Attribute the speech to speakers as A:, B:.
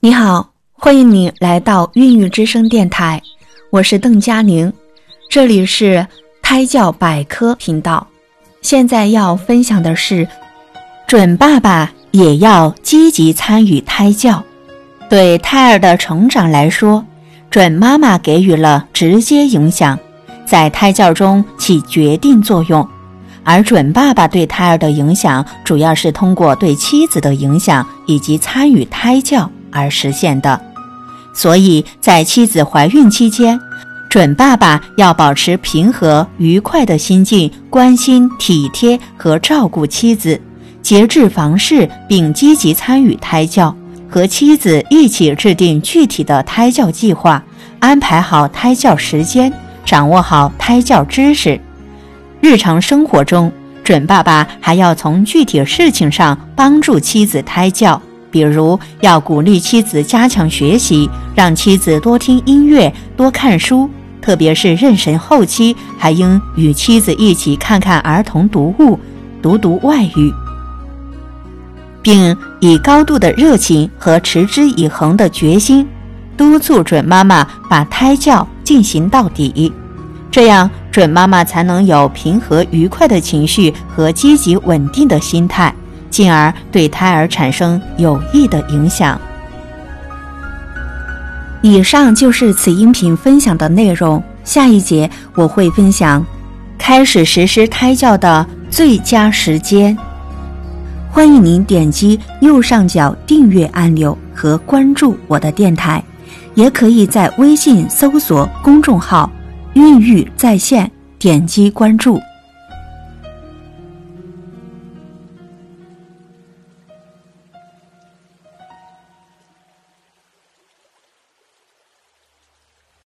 A: 你好，欢迎你来到孕育之声电台，我是邓佳玲，这里是胎教百科频道。现在要分享的是，准爸爸也要积极参与胎教。对胎儿的成长来说，准妈妈给予了直接影响，在胎教中起决定作用。而准爸爸对胎儿的影响，主要是通过对妻子的影响以及参与胎教而实现的。所以在妻子怀孕期间，准爸爸要保持平和愉快的心境，关心体贴和照顾妻子，节制房事，并积极参与胎教，和妻子一起制定具体的胎教计划，安排好胎教时间，掌握好胎教知识。日常生活中，准爸爸还要从具体事情上帮助妻子胎教。比如要鼓励妻子加强学习，让妻子多听音乐、多看书，特别是妊娠后期，还应与妻子一起看看儿童读物、读读外语，并以高度的热情和持之以恒的决心，督促准妈妈把胎教进行到底，这样准妈妈才能有平和愉快的情绪和积极稳定的心态。进而对胎儿产生有益的影响。以上就是此音频分享的内容。下一节我会分享开始实施胎教的最佳时间。欢迎您点击右上角订阅按钮和关注我的电台，也可以在微信搜索公众号“孕育在线”，点击关注。